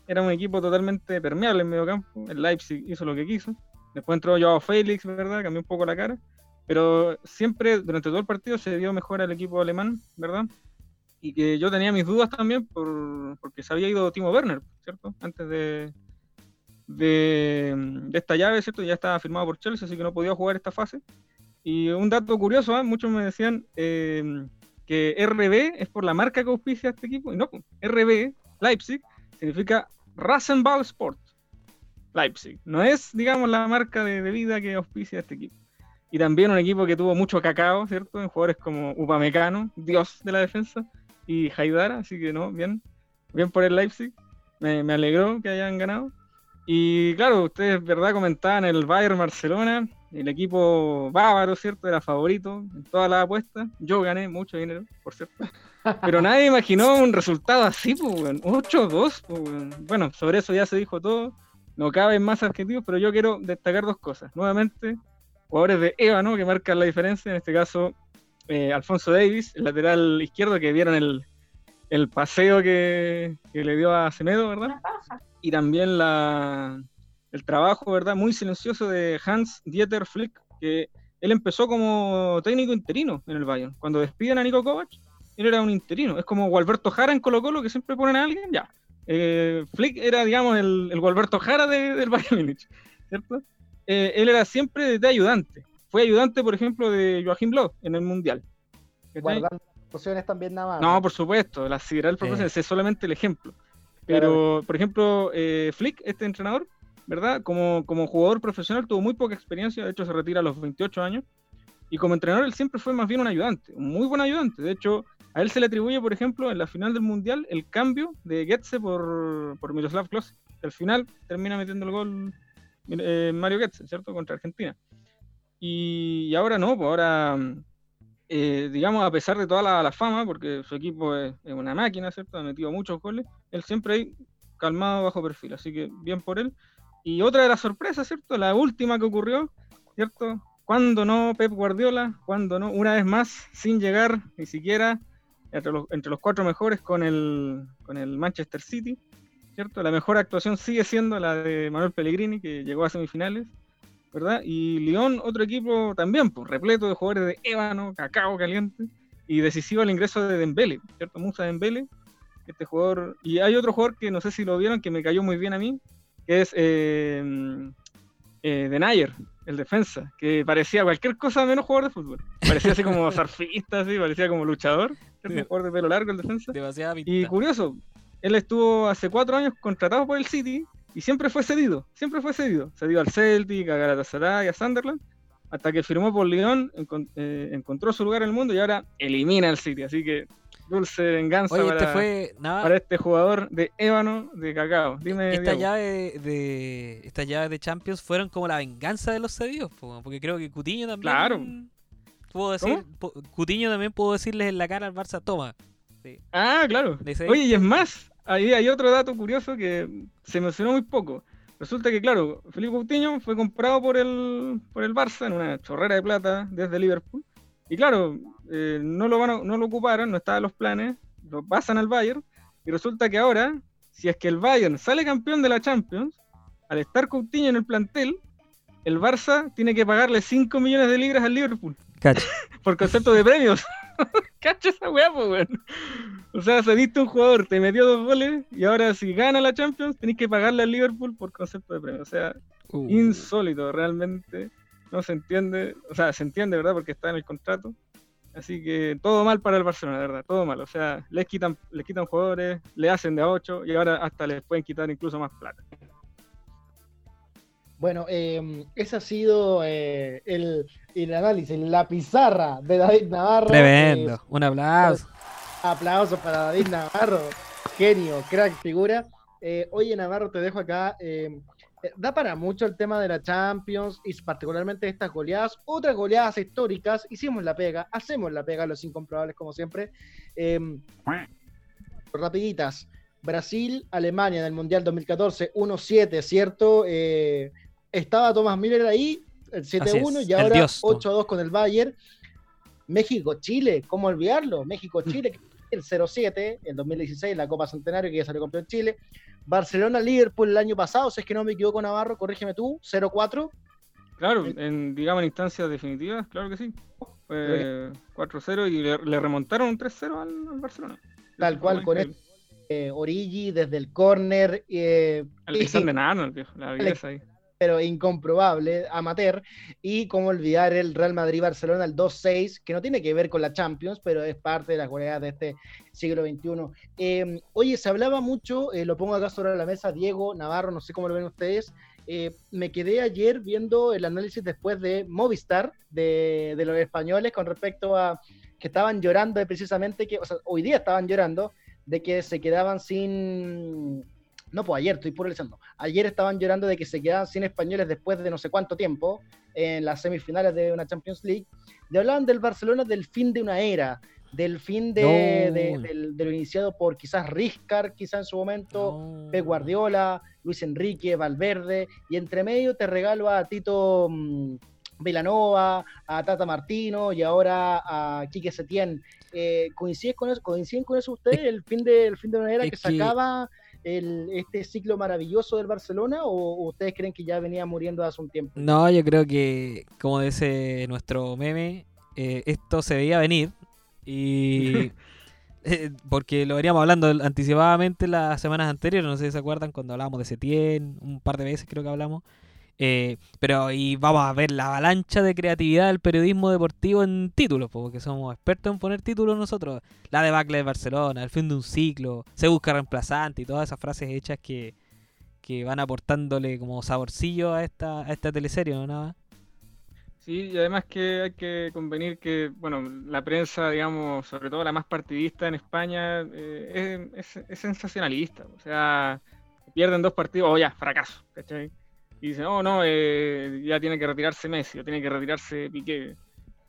era un equipo totalmente permeable en mediocampo. El Leipzig hizo lo que quiso. Después entró Joao Félix, ¿verdad? Cambió un poco la cara. Pero siempre, durante todo el partido, se dio mejor al equipo alemán, ¿verdad? Y que yo tenía mis dudas también por, porque se había ido Timo Werner, ¿cierto? Antes de, de, esta llave, ¿cierto? Ya estaba firmado por Chelsea, así que no podía jugar esta fase. Y un dato curioso, ¿eh? muchos me decían eh, que RB es por la marca que auspicia este equipo, y no, pues, RB, Leipzig, significa Rasenball Sport. Leipzig. No es, digamos, la marca de bebida que auspicia este equipo. Y también un equipo que tuvo mucho cacao, ¿cierto? En jugadores como Upamecano, dios de la defensa, y Haidara, así que no, bien, bien por el Leipzig. Me, me alegró que hayan ganado. Y claro, ustedes, ¿verdad? Comentaban el Bayern Barcelona, el equipo bávaro, ¿cierto? Era favorito en todas las apuestas. Yo gané mucho dinero, por cierto. Pero nadie imaginó un resultado así, pues, 8-2, pues, Bueno, sobre eso ya se dijo todo. No caben más adjetivos, pero yo quiero destacar dos cosas. Nuevamente, jugadores de EVA, ¿no? Que marcan la diferencia. En este caso, eh, Alfonso Davis, el lateral izquierdo, que vieron el, el paseo que, que, le dio a Semedo, ¿verdad? Y también la, el trabajo, ¿verdad? Muy silencioso de Hans Dieter Flick, que él empezó como técnico interino en el Bayern. Cuando despiden a Nico Kovac, él era un interino. Es como Gualberto Jara en Colo Colo, que siempre ponen a alguien, ya. Eh, Flick era, digamos, el, el Gualberto Jara del Bayern Múnich, ¿cierto? Eh, él era siempre de ayudante. Fue ayudante, por ejemplo, de Joachim Löw en el Mundial. Guardando posiciones también nada más. No, por supuesto, la sideral proporciones es solamente el ejemplo. Pero, por ejemplo, eh, Flick, este entrenador, ¿verdad? Como, como jugador profesional tuvo muy poca experiencia, de hecho se retira a los 28 años. Y como entrenador él siempre fue más bien un ayudante, un muy buen ayudante. De hecho, a él se le atribuye, por ejemplo, en la final del Mundial, el cambio de Getze por, por Miroslav Klose. Al final termina metiendo el gol eh, Mario Getze, ¿cierto? Contra Argentina. Y, y ahora no, pues ahora, eh, digamos, a pesar de toda la, la fama, porque su equipo es, es, una máquina, ¿cierto? Ha metido muchos goles, él siempre ahí calmado bajo perfil, así que bien por él. Y otra de las sorpresas, ¿cierto? La última que ocurrió, ¿cierto? Cuando no Pep Guardiola, cuando no, una vez más, sin llegar ni siquiera entre los, entre los cuatro mejores con el, con el Manchester City, ¿cierto? La mejor actuación sigue siendo la de Manuel Pellegrini, que llegó a semifinales, ¿verdad? Y Lyon, otro equipo también, pues, repleto de jugadores de ébano, cacao caliente, y decisivo el ingreso de Dembele, ¿cierto? Musa Dembele, este jugador, y hay otro jugador que no sé si lo vieron, que me cayó muy bien a mí, que es eh, eh, De Nayer, el defensa, que parecía cualquier cosa menos jugador de fútbol. Parecía así como surfista, así, parecía como luchador, sí. jugador de pelo largo el defensa. Y curioso, él estuvo hace cuatro años contratado por el City y siempre fue cedido, siempre fue cedido. Cedido al Celtic, a Galatasaray, a Sunderland, hasta que firmó por Lyon, encont eh, encontró su lugar en el mundo y ahora elimina al City. Así que dulce venganza Oye, para, este fue, nada, para, este jugador de ébano de cacao. Dime, esta llave de estas llaves de Champions fueron como la venganza de los cedidos, porque creo que Cutiño también claro. pudo decir, Cutiño también pudo decirles en la cara al Barça, toma. Sí. Ah, claro. Oye, y es más, ahí hay otro dato curioso que se mencionó muy poco. Resulta que, claro, Felipe Coutinho fue comprado por el, por el Barça en una chorrera de plata desde Liverpool. Y claro, eh, no, lo van a, no lo ocuparon, no estaban los planes, lo pasan al Bayern. Y resulta que ahora, si es que el Bayern sale campeón de la Champions, al estar Coutinho en el plantel, el Barça tiene que pagarle 5 millones de libras al Liverpool. Cacho. por concepto de premios. Cacho esa weá, pues, weón. O sea, se diste un jugador, te metió dos goles y ahora si gana la Champions tenés que pagarle al Liverpool por concepto de premio. O sea, uh. insólito, realmente. No se entiende, o sea, se entiende, ¿verdad? Porque está en el contrato. Así que todo mal para el Barcelona, ¿verdad? Todo mal. O sea, les quitan, les quitan jugadores, le hacen de a 8 y ahora hasta les pueden quitar incluso más plata. Bueno, eh, ese ha sido eh, el, el, análisis, la pizarra de David Navarro. Tremendo, eh, un aplauso. Aplauso para David Navarro, genio, crack, figura. Eh, oye, Navarro, te dejo acá. Da para mucho el tema de la Champions y particularmente estas goleadas, otras goleadas históricas. Hicimos la pega, hacemos la pega, los incomprobables, como siempre. rapiditas. Brasil, Alemania en el Mundial 2014, 1-7, ¿cierto? Eh, estaba Thomas Miller ahí, el 7-1, y ahora 8-2 con el Bayern. México-Chile, ¿cómo olvidarlo? México-Chile, el 0-7, en 2016, la Copa Centenario, que ya salió campeón Chile. Barcelona-Liverpool el año pasado, si es que no me equivoco, Navarro, corrígeme tú, 0-4. Claro, en, digamos en instancias definitivas, claro que sí. Fue 4-0 y le, remontaron un 3-0 al, Barcelona. Tal cual, con el, eh, Origi desde el córner. Eh, Alexander Arnold, la belleza ahí pero incomprobable, amateur, y cómo olvidar el Real Madrid-Barcelona, el 2-6, que no tiene que ver con la Champions, pero es parte de la goleadas de este siglo XXI. Em, oye, se hablaba mucho, eh, lo pongo acá sobre la mesa, Diego, Navarro, no sé cómo lo ven ustedes, eh, me quedé ayer viendo el análisis después de Movistar, de, de los españoles, con respecto a que estaban llorando precisamente, que, o sea, hoy día estaban llorando de que se quedaban sin no, pues ayer, estoy pluralizando. Ayer estaban llorando de que se quedaban sin españoles después de no sé cuánto tiempo en las semifinales de una Champions League. Y hablaban del Barcelona del fin de una era, del fin de, lo iniciado por quizás Riscar, quizás en su momento, Pep Guardiola, Luis Enrique, Valverde, y entre medio te regalo a Tito mm, Vilanova, a Tata Martino y ahora a Quique Setién. Eh, ¿coinciden, con eso, ¿Coinciden con eso ustedes? ¿El fin de, el fin de una era que se acaba este ciclo maravilloso del Barcelona o, ustedes creen que ya venía muriendo hace un tiempo? No, yo creo que, como dice nuestro meme, eh, esto se veía venir y... Eh, porque lo veníamos hablando anticipadamente las semanas anteriores, no sé si se acuerdan cuando hablábamos de Setien, un par de veces creo que hablamos. Eh, pero y vamos a ver la avalancha de creatividad del periodismo deportivo en títulos, porque somos expertos en poner títulos nosotros. La debacle de Barcelona, el fin de un ciclo, se busca reemplazante y todas esas frases hechas que, que van aportándole como saborcillo a esta, a esta teleserie, ¿no? Sí, y además que hay que convenir que, bueno, la prensa, digamos, sobre todo la más partidista en España, eh, es, sensacionalista. O sea, pierden dos partidos, o ya, fracaso, ¿cachai? Y dicen, oh no, eh, ya tiene que retirarse Messi, o tiene que retirarse Piqué.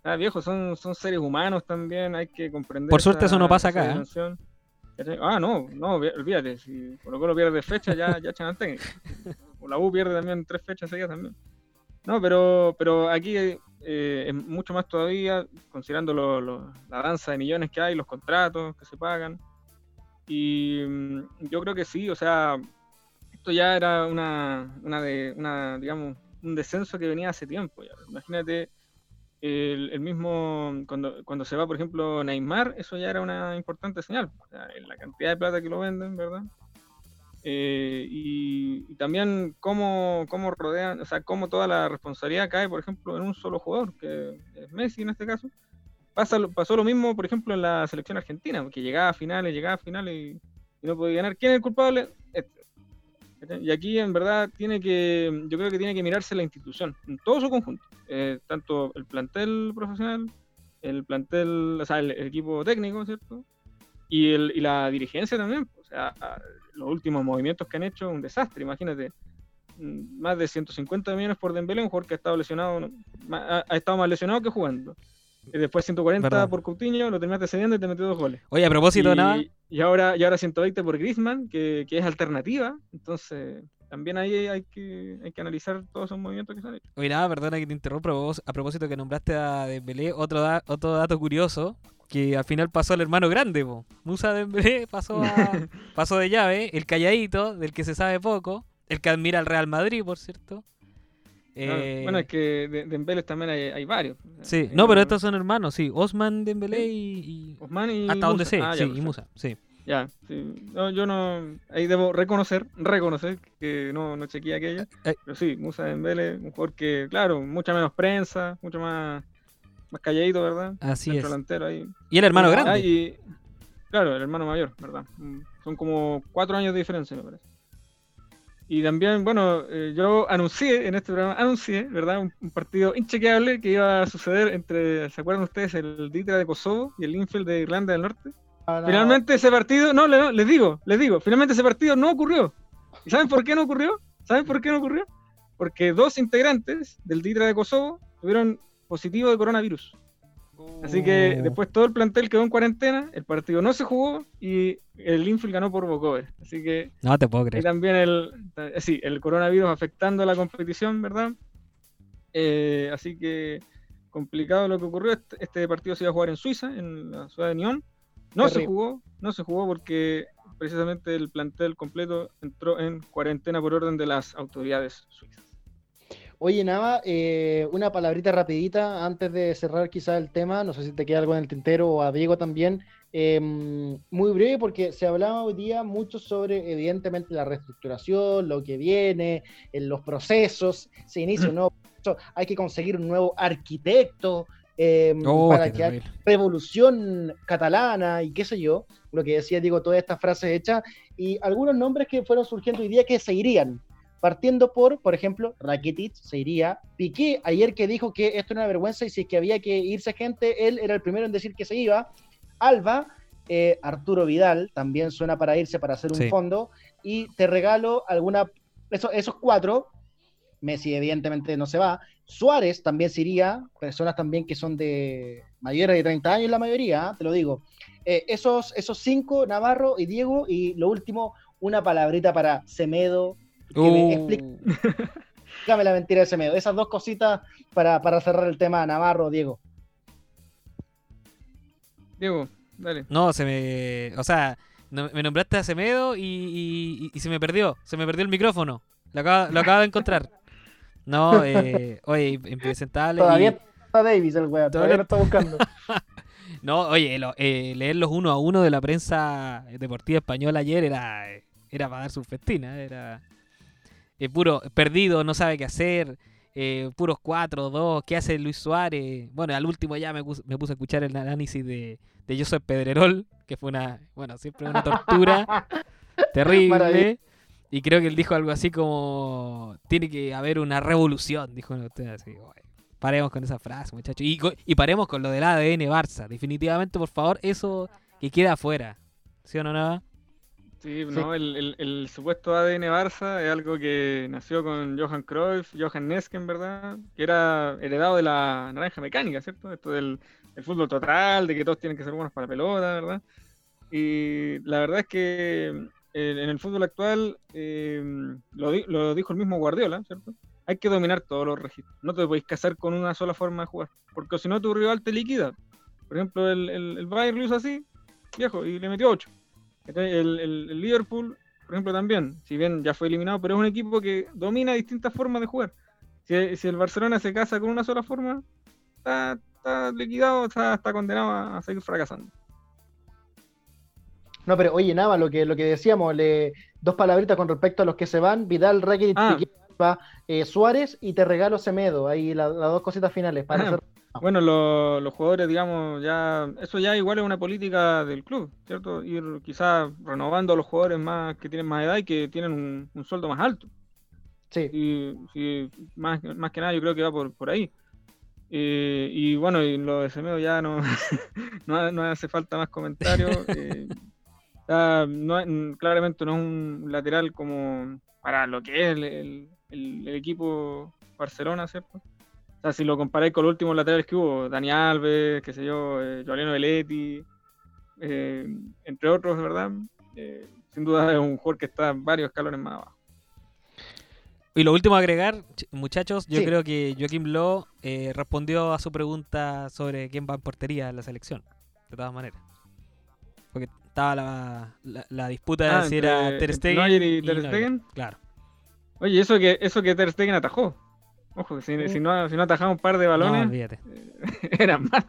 Ah, viejo, son, son seres humanos también, hay que comprender. Por suerte eso no pasa acá. ¿eh? Ah, no, no, olvídate, si Colo Colo pierde fecha, ya, ya echan al técnico. O la U pierde también tres fechas seguidas también. No, pero, pero aquí eh, es mucho más todavía, considerando la danza de millones que hay, los contratos que se pagan. Y mm, yo creo que sí, o sea, ya era una, una, de, una, digamos, un descenso que venía hace tiempo. Ya. Imagínate el, mismo, cuando, cuando se va, por ejemplo, Neymar, eso ya era una importante señal. la cantidad de plata que lo venden, ¿verdad? Eh, y, también cómo, cómo rodean, o sea, cómo toda la responsabilidad cae, por ejemplo, en un solo jugador, que es Messi en este caso. Pasa, pasó lo mismo, por ejemplo, en la selección argentina, que llegaba a finales, llegaba a finales y, y no podía ganar. ¿Quién es el culpable? Este. Y aquí en verdad tiene que, yo creo que tiene que mirarse la institución, en todo su conjunto, eh, tanto el plantel profesional, el plantel, o sea, el, equipo técnico, ¿cierto? Y, el, y la dirigencia también, o sea, los últimos movimientos que han hecho, un desastre, imagínate, mm, más de 150 millones por Dembélé, un jugador que ha estado lesionado, ha, ha estado más lesionado que jugando. Y después 140 por Coutinho, lo terminaste cediendo y te metió dos goles. Oye, a propósito, y, nada. Y ahora, y ahora 120 por Griezmann, que, que, es alternativa. Entonces, también ahí hay que, hay que analizar todos esos movimientos que se han hecho. Oye, nada, perdona que te interrumpa. A propósito que nombraste a Dembélé, otro, otro dato curioso, que al final pasó al hermano grande, po. Musa Dembélé pasó, a, pasó de llave, el calladito, del que se sabe poco, el que admira al Real Madrid, por cierto. Eh, bueno, es que de Dembélé también hay, varios. Sí, no, pero estos son hermanos, sí. Osman, Dembélé y, Osman y hasta donde sé, ah, sí, y Musa, sí. Ya, sí. No, yo no. Ahí debo reconocer, reconocer que no, no chequeé aquello. Eh, eh. Pero sí, Musa Dembélé, un jugador que, claro, mucha menos prensa, mucho más, más calladito, ¿verdad? Así es. ahí. Y el hermano grande. claro, el hermano mayor, ¿verdad? Mm, son como cuatro años de diferencia, me parece. Y también, bueno, eh, yo anuncié en este programa, anuncié, ¿verdad? Un, partido inchequeable que iba a suceder entre, ¿se acuerdan ustedes? El Ditra de Kosovo y el Infield de Irlanda del Norte. Ah, finalmente ese partido, no, les digo, les digo, finalmente ese partido no ocurrió. ¿Y saben por qué no ocurrió? ¿Saben por qué no ocurrió? Porque dos integrantes del Ditra de Kosovo tuvieron positivo de coronavirus. Así que oh. después todo el plantel quedó en cuarentena, el partido no se jugó y el Infield ganó por Bocover. Así que. No te puedo creer. Y también el, sí, el coronavirus afectando la competición, ¿verdad? Eh, así que complicado lo que ocurrió. Este, este, partido se iba a jugar en Suiza, en la ciudad de Nyon. No se jugó, no se jugó porque precisamente el plantel completo entró en cuarentena por orden de las autoridades suizas. Oye, Nava, eh, una palabrita rapidita antes de cerrar quizá el tema, no sé si te queda algo en el tintero o a Diego también, em, muy breve porque se hablaba hoy día mucho sobre evidentemente la reestructuración, lo que viene, en los procesos, se inicia un nuevo proceso, hay que conseguir un nuevo arquitecto Oh, para que haya revolución catalana y qué sé yo, lo que decía Diego, todas estas frases hechas y algunos nombres que fueron surgiendo hoy día que se irían. Partiendo por, por ejemplo, Rakitic se iría. Piqué, ayer que dijo que esto era una vergüenza y si es que había que irse gente, él era el primero en decir que se iba. Alba, eh, Arturo Vidal, también suena para irse para hacer un Sí. fondo. Y te regalo alguna. Eso, esos cuatro, Messi evidentemente no se va. Suárez también se iría, personas también que son de mayores de 30 años la mayoría, ¿ah? te lo digo. Eh, esos, esos cinco, Navarro y Diego, y lo último, una palabrita para Semedo, que me Uh. explique- Dígame la mentira de Semedo. Esas dos cositas para, para cerrar el tema, Navarro, Diego. Diego, dale. No, se me. O sea, no- me nombraste a Semedo y, y- y se me perdió. Se me perdió el micrófono. Lo acabo, lo acabo de encontrar. No, eh, oye, impresentable. y- Todavía está Davis el weón, todavía Todavía- lo está buscando. No, oye, lo- eh, leer los uno a uno de la prensa deportiva española ayer era, era para dar su festina. Era eh, puro perdido, no sabe qué hacer. eh, puros 4, 2, ¿qué hace Luis Suárez? Bueno, al último ya me, pus- me puse a escuchar el análisis de, de Josep Pedrerol, que fue una, bueno, siempre una tortura terrible. Y creo que él dijo algo así como, tiene que haber una revolución, dijo usted así. "Oye, Paremos con esa frase, muchachos. Y, y paremos con lo del ADN Barça. Definitivamente, por favor, eso que queda afuera. ¿Sí o no, nada? Sí, no, el, el- el supuesto ADN Barça es algo que nació con Johan Cruyff, Johan Nesken, ¿verdad? Que era heredado de la naranja mecánica, ¿cierto? Esto del, del fútbol total, de que todos tienen que ser buenos para la pelota, ¿verdad? Y la verdad es que eh, en el fútbol actual, eh, lo, di- lo dijo el mismo Guardiola, ¿cierto? Hay que dominar todos los registros. No te podéis casar con una sola forma de jugar, porque si no tu rival te liquida. Por ejemplo, el, el, el Bayern lo hizo así, viejo, y le metió 8. El, el- el Liverpool, por ejemplo, también, si bien ya fue eliminado, pero es un equipo que domina distintas formas de jugar. Si, si el Barcelona se casa con una sola forma, está, está liquidado, está, está condenado a, a seguir fracasando. No, pero oye, nada, lo que, lo que decíamos, le, dos palabritas con respecto a los que se van, Vidal, Rakitic, Ah. Piqué, eh, Suárez y te regalo Semedo, ahí la- las dos cositas finales. Para Ah, hacer- Bueno, lo- los jugadores, digamos, ya eso ya igual es una política del club, ¿cierto? Ir quizás renovando a los jugadores más que tienen más edad y que tienen un, un sueldo más alto. Sí. Y, sí, más, más que nada yo creo que va por, por ahí. Eh, y bueno, y lo de Semedo ya no, no, no hace falta más comentarios. eh, ya no es- claramente no es un lateral como para lo que es el- el equipo Barcelona, ¿cierto? O sea, si lo comparáis con los últimos laterales que hubo, Dani Alves, qué sé yo, eh, Giuliano Belletti, eh, entre otros, ¿verdad? Eh, sin duda es un jugador que está varios escalones más abajo. Y lo último a agregar, ch- muchachos, yo Sí. creo que Joaquim Lowe eh, respondió a su pregunta sobre quién va en portería en la selección, de todas maneras. Porque estaba la, la- la disputa Ah, de si era Ter Stegen y y Ter. Stegen. Claro. Oye, eso que, eso que Ter Stegen atajó. Ojo, si, si no, si no atajaba un par de No, balones, olvídate. eran más,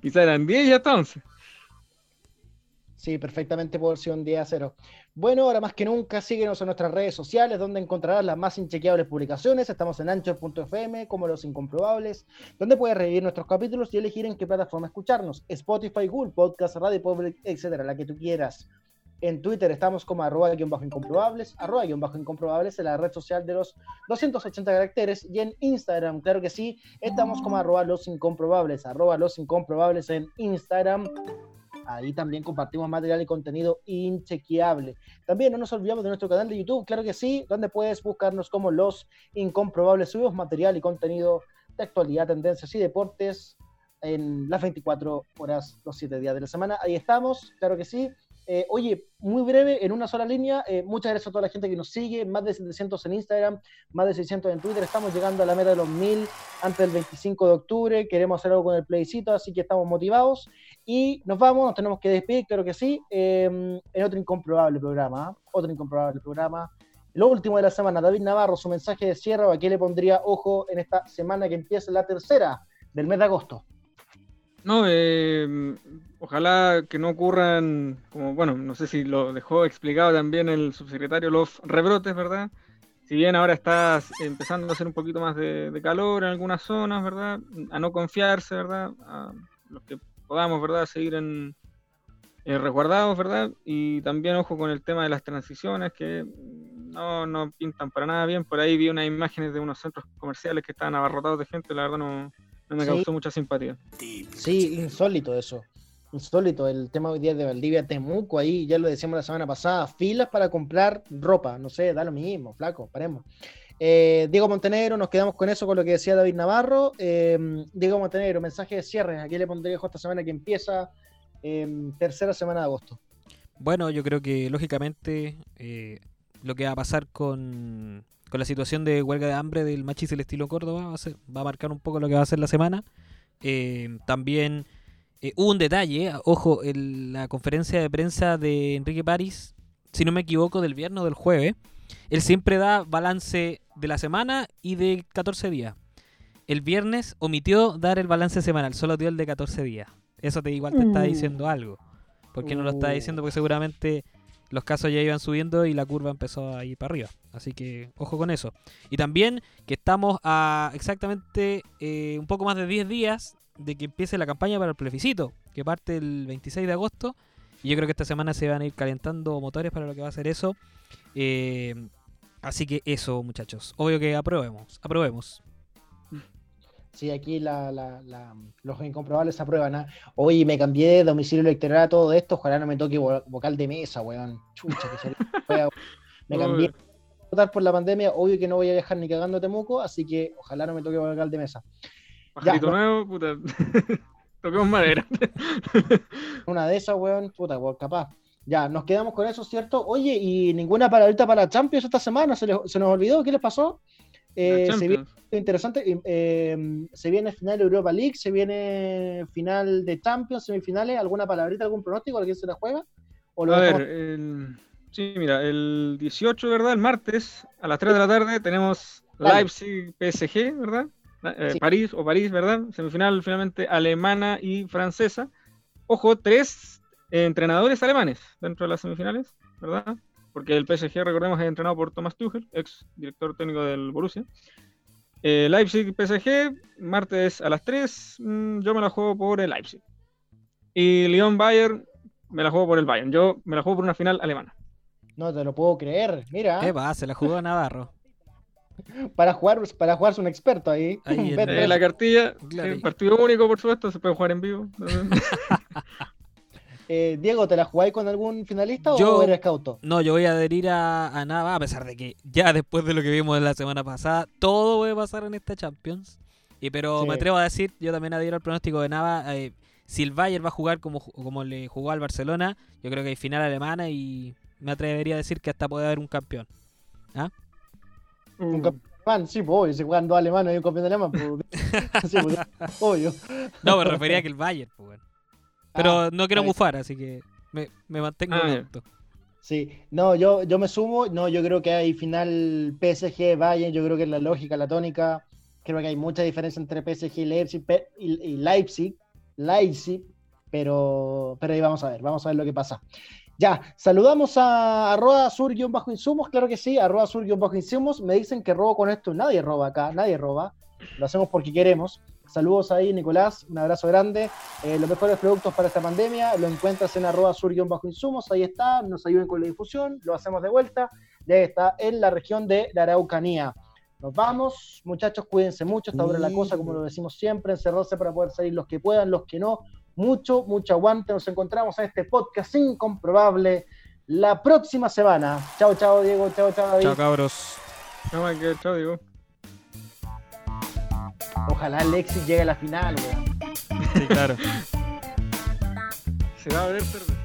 quizás eran 10 y hasta 11. Sí, perfectamente por ser un día a cero. Bueno, ahora más que nunca, síguenos en nuestras redes sociales, donde encontrarás las más inchequeables publicaciones. Estamos en anchor.fm, como Los Incomprobables, donde puedes revivir nuestros capítulos y elegir en qué plataforma escucharnos. Spotify, Google Podcast, Radio Public, etcétera, la que tú quieras. En Twitter estamos como arroba guion bajo incomprobables, arroba guion bajo incomprobables en la red social de los 280 caracteres y en Instagram, claro que sí, estamos como arroba los incomprobables, arroba los incomprobables en Instagram. Ahí también compartimos material y contenido inchequeable. También no nos olvidamos de nuestro canal de YouTube, claro que sí, donde puedes buscarnos como Los Incomprobables. Subimos material y contenido de actualidad, tendencias y deportes en las 24 horas, los 7 días de la semana. Ahí estamos, claro que sí. Eh, oye, muy breve, en una sola línea, eh, muchas gracias a toda la gente que nos sigue, más de 700 en Instagram, más de 600 en Twitter, estamos llegando a la meta de los 1000 antes del 25 de octubre, queremos hacer algo con el plebiscito, así que estamos motivados y nos vamos, nos tenemos que despedir, claro que sí, eh, en otro incomprobable programa, ¿ah? otro incomprobable programa, Lo último de la semana, David Navarro, su mensaje de cierre, ¿a qué le pondría ojo en esta semana que empieza la tercera del mes de agosto? No, eh, ojalá que no ocurran, como bueno, no sé si lo dejó explicado también el subsecretario, los rebrotes, ¿verdad? Si bien ahora está empezando a hacer un poquito más de, calor en algunas zonas, ¿verdad? A no confiarse, ¿verdad? A los que podamos, ¿verdad? Seguir en, eh, resguardados, ¿verdad? Y también ojo con el tema de las transiciones que no, no pintan para nada bien. Por ahí vi unas imágenes de unos centros comerciales que estaban abarrotados de gente, la verdad no, no me causó mucha simpatía. Sí, insólito eso. Insólito el tema hoy día de Valdivia, Temuco, ahí ya lo decíamos la semana pasada, filas para comprar ropa, no sé, da lo mismo, flaco, paremos. Eh, Diego Montenegro, nos quedamos con eso, con lo que decía David Navarro. Eh, Diego Montenegro, mensaje de cierre, aquí le pondré esta semana que empieza eh, tercera semana de agosto. Bueno, yo creo que lógicamente lo que va a pasar con, con la situación de huelga de hambre del Machis el estilo Córdoba va a, va a marcar un poco lo que va a ser la semana. También eh, hubo un detalle, ojo, en la conferencia de prensa de Enrique París, si no me equivoco, del viernes o del jueves, él siempre da balance de la semana y de 14 días. El viernes omitió dar el balance semanal, solo dio el de 14 días. Eso te igual te está mm. diciendo algo. ¿Por qué no lo está diciendo? Porque seguramente los casos ya iban subiendo y la curva empezó a ir para arriba. Así que ojo con eso. Y también que estamos a exactamente eh, un poco más de 10 días de que empiece la campaña para el plebiscito, que parte el 26 de agosto. Y yo creo que esta semana se van a ir calentando motores para lo que va a ser eso. Eh, así que eso, muchachos. Obvio que aprobemos. Aprobemos. Sí, aquí los incomprobables aprueban. ¿ah? Hoy me cambié de domicilio electoral a todo esto. Ojalá no me toque vocal de mesa, weón. Chucha, que se Me cambié a votar por la pandemia. Obvio que no voy a viajar ni cagando a Temuco, así que ojalá no me toque vocal de mesa. Pajarito nuevo, puta. Toquemos madera. Una de esas, weón, puta, weón, capaz. Ya, nos quedamos con eso, ¿cierto? Oye, y ninguna paradita para Champions esta semana, ¿se, se nos olvidó? ¿Qué les pasó? Eh, se viene interesante. Eh, se viene final de Europa League, se viene final de Champions, semifinales. ¿Alguna palabrita, algún pronóstico? ¿Alguien se la juega? a ver, el... sí, mira, el 18, ¿verdad? El martes a las 3 de la tarde tenemos Leipzig PSG, ¿verdad? Eh, París o París, ¿verdad? Semifinal finalmente alemana y francesa. Ojo, tres entrenadores alemanes dentro de las semifinales, ¿verdad? porque el PSG, recordemos, es entrenado por Thomas Tuchel, ex director técnico del Borussia. Eh, Leipzig PSG, martes a las 3, mm, yo me la juego por el Leipzig. Y Lyon Bayern, me la juego por el Bayern. Yo me la juego por una final alemana. No te lo puedo creer, mira. ¿Qué va? Se la jugó a Navarro. para jugar, para jugarse un experto ahí. ahí en, la cartilla, partido único, por supuesto, se puede jugar en vivo. Eh, Diego, ¿te la jugáis con algún finalista o eres cauto? No, yo voy a adherir a, Nava, a pesar de que ya después de lo que vimos la semana pasada, todo puede pasar en esta Champions. Y pero me atrevo a decir, yo también adhiero al pronóstico de Nava. Eh, si el Bayern va a jugar como, como le jugó al Barcelona, yo creo que hay final alemana y me atrevería a decir que hasta puede haber un campeón. ¿Ah? Un campeón sí, pues si juegan dos alemanes y un campeón alemán, pues, sí, pues, obvio. No, me refería a que el Bayern, pues bueno. Pero ah, no quiero bufar, así que me, mantengo ah, Sí, no, yo, yo me sumo, no, yo creo que hay final PSG, Bayern, yo creo que es la lógica, la tónica, creo que hay mucha diferencia entre PSG y Leipzig, y Leipzig, Leipzig pero, pero ahí vamos a ver, vamos a ver lo que pasa. Ya, saludamos a arroba sur-insumos, claro que sí, arroba sur-insumos, me dicen que robo con esto, nadie roba acá, nadie roba, lo hacemos porque queremos. Saludos ahí, Nicolás. Un abrazo grande. Eh, los mejores productos para esta pandemia lo encuentras en arroba sur-insumos. Ahí está. Nos ayuden con la difusión. Lo hacemos de vuelta. Ya está en la región de la Araucanía. Nos vamos. Muchachos, cuídense mucho. Está dura la cosa, como lo decimos siempre. Encerrarse para poder salir los que puedan, los que no. Mucho, mucho aguante. Nos encontramos en este podcast incomprobable la próxima semana. Chao, chao, Diego. Chao, chao, David. Chao, cabros. Chao, Chao, Diego. Ojalá Alexis llegue a la final, weón. Sí, claro. Se va a ver, pero...